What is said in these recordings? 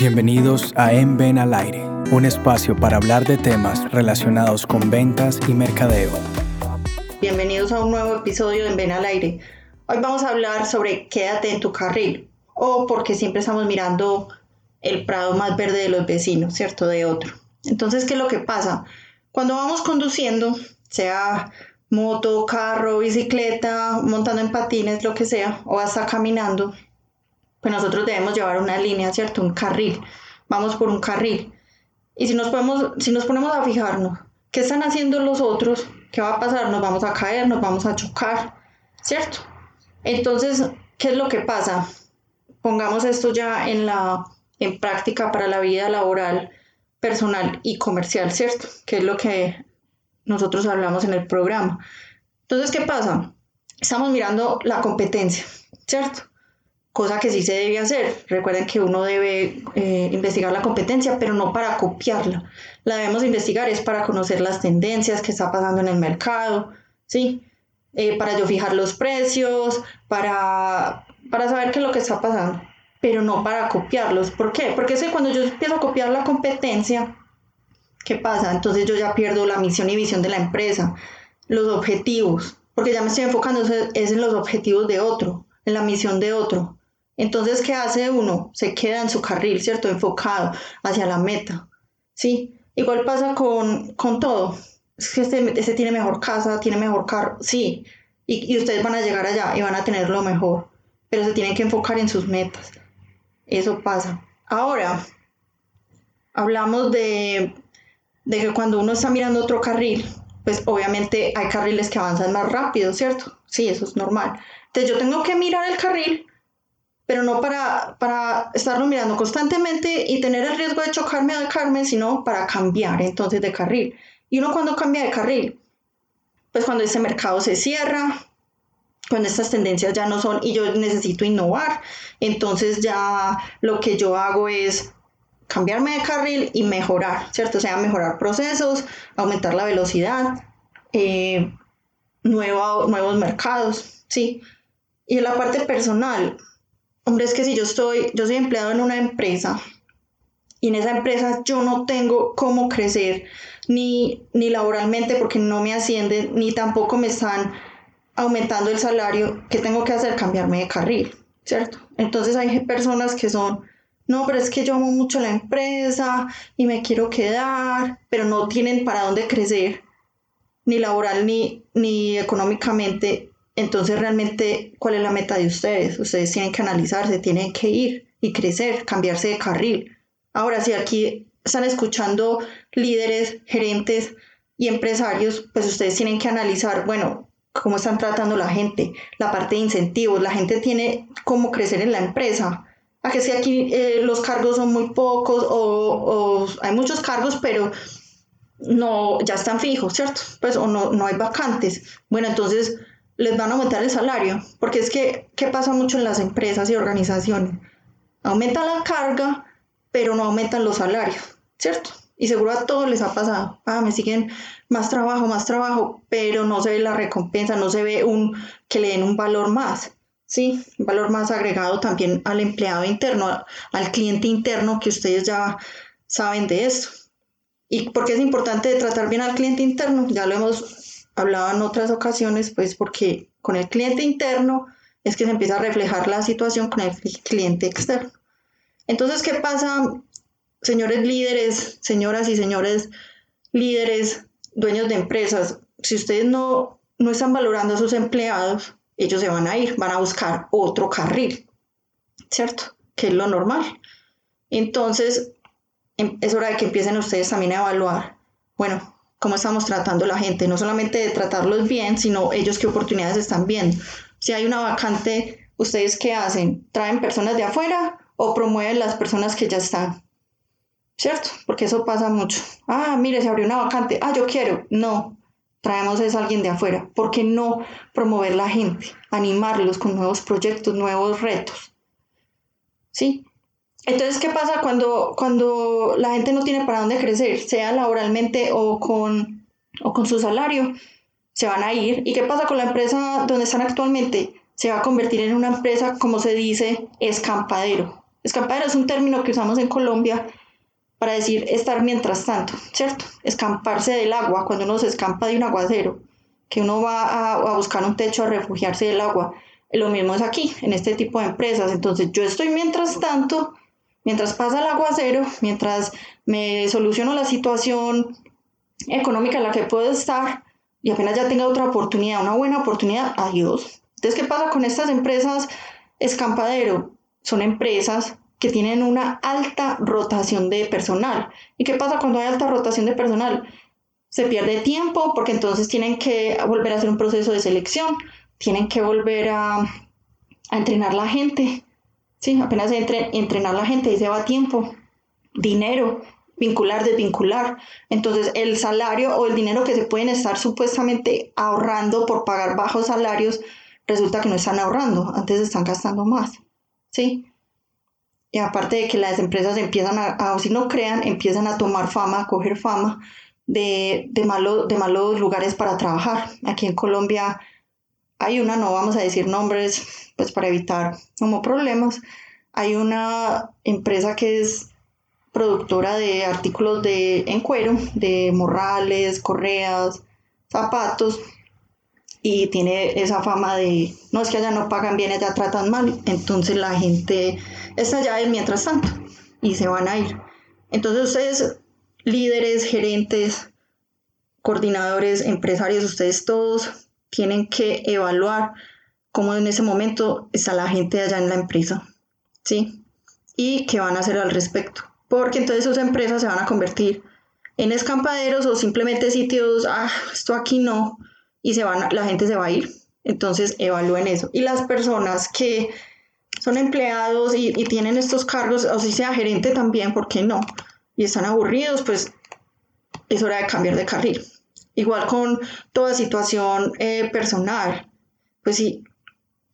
Bienvenidos a En Ven al Aire, un espacio para hablar de temas relacionados con ventas y mercadeo. Bienvenidos a un nuevo episodio de En Ven al Aire. Hoy vamos a hablar sobre quédate en tu carril o porque siempre estamos mirando el prado más verde de los vecinos, ¿cierto? De otro. Entonces, ¿qué es lo que pasa? Cuando vamos conduciendo, sea moto, carro, bicicleta, montando en patines, lo que sea, o hasta caminando, pues nosotros debemos llevar una línea, ¿cierto? Un carril. Vamos por un carril. Y si nos, podemos, si nos ponemos a fijarnos, ¿qué están haciendo los otros? ¿Qué va a pasar? Nos vamos a caer, nos vamos a chocar, ¿cierto? Entonces, ¿qué es lo que pasa? Pongamos esto ya en, la, en práctica para la vida laboral, personal y comercial, ¿cierto? Que es lo que nosotros hablamos en el programa. Entonces, ¿qué pasa? Estamos mirando la competencia, ¿cierto? Cosa que sí se debe hacer. Recuerden que uno debe eh, investigar la competencia, pero no para copiarla. La debemos investigar es para conocer las tendencias que está pasando en el mercado, ¿sí? Eh, para yo fijar los precios, para, para saber qué es lo que está pasando, pero no para copiarlos. ¿Por qué? Porque es que cuando yo empiezo a copiar la competencia, ¿qué pasa? Entonces yo ya pierdo la misión y visión de la empresa, los objetivos, porque ya me estoy enfocando es en los objetivos de otro, en la misión de otro. Entonces, ¿qué hace uno? Se queda en su carril, ¿cierto? Enfocado hacia la meta, ¿sí? Igual pasa con, todo. Es que este, este, tiene mejor casa, tiene mejor carro, sí. Y, ustedes van a llegar allá y van a tener lo mejor, pero se tienen que enfocar en sus metas. Eso pasa. Ahora, hablamos de, de que cuando uno está mirando otro carril, pues obviamente hay carriles que avanzan más rápido, ¿cierto? Sí, eso es normal. Entonces yo tengo que mirar el carril pero no para, para estarlo mirando constantemente y tener el riesgo de chocarme de carmen, sino para cambiar entonces de carril. Y uno cuando cambia de carril, pues cuando ese mercado se cierra, cuando estas tendencias ya no son y yo necesito innovar, entonces ya lo que yo hago es cambiarme de carril y mejorar, ¿cierto? O sea, mejorar procesos, aumentar la velocidad, eh, nuevos mercados, ¿sí? Y en la parte personal, Hombre, es que si yo estoy, yo soy empleado en una empresa y en esa empresa yo no tengo cómo crecer ni, ni laboralmente porque no me ascienden, ni tampoco me están aumentando el salario, ¿qué tengo que hacer? Cambiarme de carril, ¿cierto? Entonces hay personas que son, no, pero es que yo amo mucho la empresa y me quiero quedar, pero no tienen para dónde crecer, ni laboral ni, ni económicamente. Entonces, realmente, ¿cuál es la meta de ustedes? Ustedes tienen que analizarse, tienen que ir y crecer, cambiarse de carril. Ahora, si aquí están escuchando líderes, gerentes y empresarios, pues ustedes tienen que analizar, bueno, cómo están tratando la gente, la parte de incentivos, la gente tiene cómo crecer en la empresa. A que si aquí eh, los cargos son muy pocos o, hay muchos cargos, pero no, ya están fijos, ¿cierto? Pues o no, no hay vacantes. Bueno, entonces les van a aumentar el salario, porque es que, ¿qué pasa mucho en las empresas y organizaciones? Aumenta la carga, pero no aumentan los salarios, ¿cierto? Y seguro a todos les ha pasado, ah, me siguen más trabajo, más trabajo, pero no se ve la recompensa, no se ve un que le den un valor más, ¿sí? Un valor más agregado también al empleado interno, al cliente interno, que ustedes ya saben de esto. ¿Y por qué es importante tratar bien al cliente interno? Ya lo hemos hablaba en otras ocasiones, pues porque con el cliente interno es que se empieza a reflejar la situación con el cliente externo. Entonces, ¿qué pasa, señores líderes, señoras y señores líderes, dueños de empresas? Si ustedes no, no están valorando a sus empleados, ellos se van a ir, van a buscar otro carril, ¿cierto? Que es lo normal. Entonces, em, es hora de que empiecen ustedes también a evaluar, bueno, cómo estamos tratando a la gente, no solamente de tratarlos bien, sino ellos qué oportunidades están viendo. Si hay una vacante, ¿ustedes qué hacen? ¿Traen personas de afuera o promueven las personas que ya están? ¿Cierto? Porque eso pasa mucho. Ah, mire, se abrió una vacante. Ah, yo quiero. No, traemos a alguien de afuera. ¿Por qué no promover la gente? Animarlos con nuevos proyectos, nuevos retos. ¿Sí? Entonces, ¿qué pasa cuando, cuando la gente no tiene para dónde crecer, sea laboralmente o con, o con su salario? Se van a ir. ¿Y qué pasa con la empresa donde están actualmente? Se va a convertir en una empresa, como se dice, escampadero. Escampadero es un término que usamos en Colombia para decir estar mientras tanto, ¿cierto? Escamparse del agua, cuando uno se escampa de un aguacero, que uno va a, a buscar un techo a refugiarse del agua. Lo mismo es aquí, en este tipo de empresas. Entonces yo estoy mientras tanto, mientras pasa el aguacero, mientras me soluciono la situación económica en la que puedo estar y apenas ya tenga otra oportunidad, una buena oportunidad, adiós. Entonces, ¿qué pasa con estas empresas escampadero? Son empresas que tienen una alta rotación de personal. ¿Y qué pasa cuando hay alta rotación de personal? Se pierde tiempo porque entonces tienen que volver a hacer un proceso de selección, tienen que volver a, a entrenar la gente. Sí, apenas entre, entrenar la gente y se va tiempo, dinero, vincular, desvincular. Entonces, el salario o el dinero que se pueden estar supuestamente ahorrando por pagar bajos salarios, resulta que no están ahorrando, antes están gastando más. ¿Sí? Y aparte de que las empresas empiezan a, o si no crean, empiezan a tomar fama, a coger fama de, de, malo, de malos lugares para trabajar. Aquí en Colombia hay una, no vamos a decir nombres, pues para evitar como problemas. Hay una empresa que es productora de artículos de, en cuero, de morrales, correas, zapatos, y tiene esa fama de, no es que allá no pagan bien, allá tratan mal, entonces la gente está allá mientras tanto y se van a ir. Entonces ustedes, líderes, gerentes, coordinadores, empresarios, ustedes todos tienen que evaluar cómo en ese momento está la gente allá en la empresa, ¿sí? Y qué van a hacer al respecto. Porque entonces sus empresas se van a convertir en escampaderos o simplemente sitios, ah, esto aquí no, y se van, la gente se va a ir. Entonces evalúen eso. Y las personas que son empleados y, tienen estos cargos, o si sea gerente también, ¿por qué no? Y están aburridos, pues es hora de cambiar de carril. Igual con toda situación eh, personal, pues si,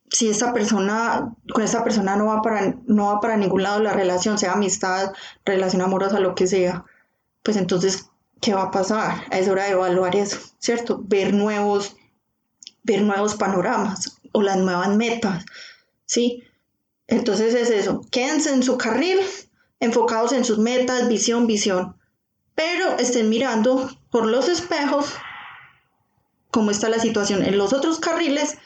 si esta persona, con esta persona no va, para, no va para ningún lado la relación, sea amistad, relación amorosa, lo que sea, pues entonces ¿qué va a pasar? Es hora de evaluar eso, ¿cierto? Ver nuevos, ver nuevos panoramas o las nuevas metas, ¿sí? Entonces es eso, quédense en su carril, enfocados en sus metas, visión, visión, pero estén mirando por los espejos cómo está la situación en los otros carriles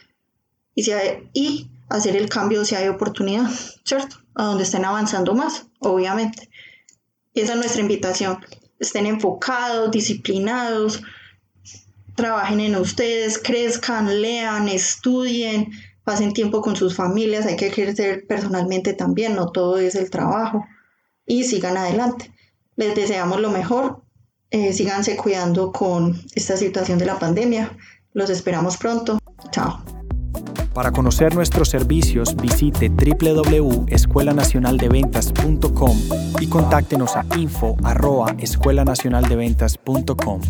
y, si y hacer el cambio si hay oportunidad, ¿cierto? A donde estén avanzando más, obviamente. Esa es nuestra invitación estén enfocados, disciplinados, trabajen en ustedes, crezcan, lean, estudien, pasen tiempo con sus familias, hay que crecer personalmente también, no todo es el trabajo, y sigan adelante. Les deseamos lo mejor, eh, síganse cuidando con esta situación de la pandemia, los esperamos pronto, chao. Para conocer nuestros servicios, visite www.escuelanacionaldeventas.com y contáctenos a info@escuelanacionaldeventas.com.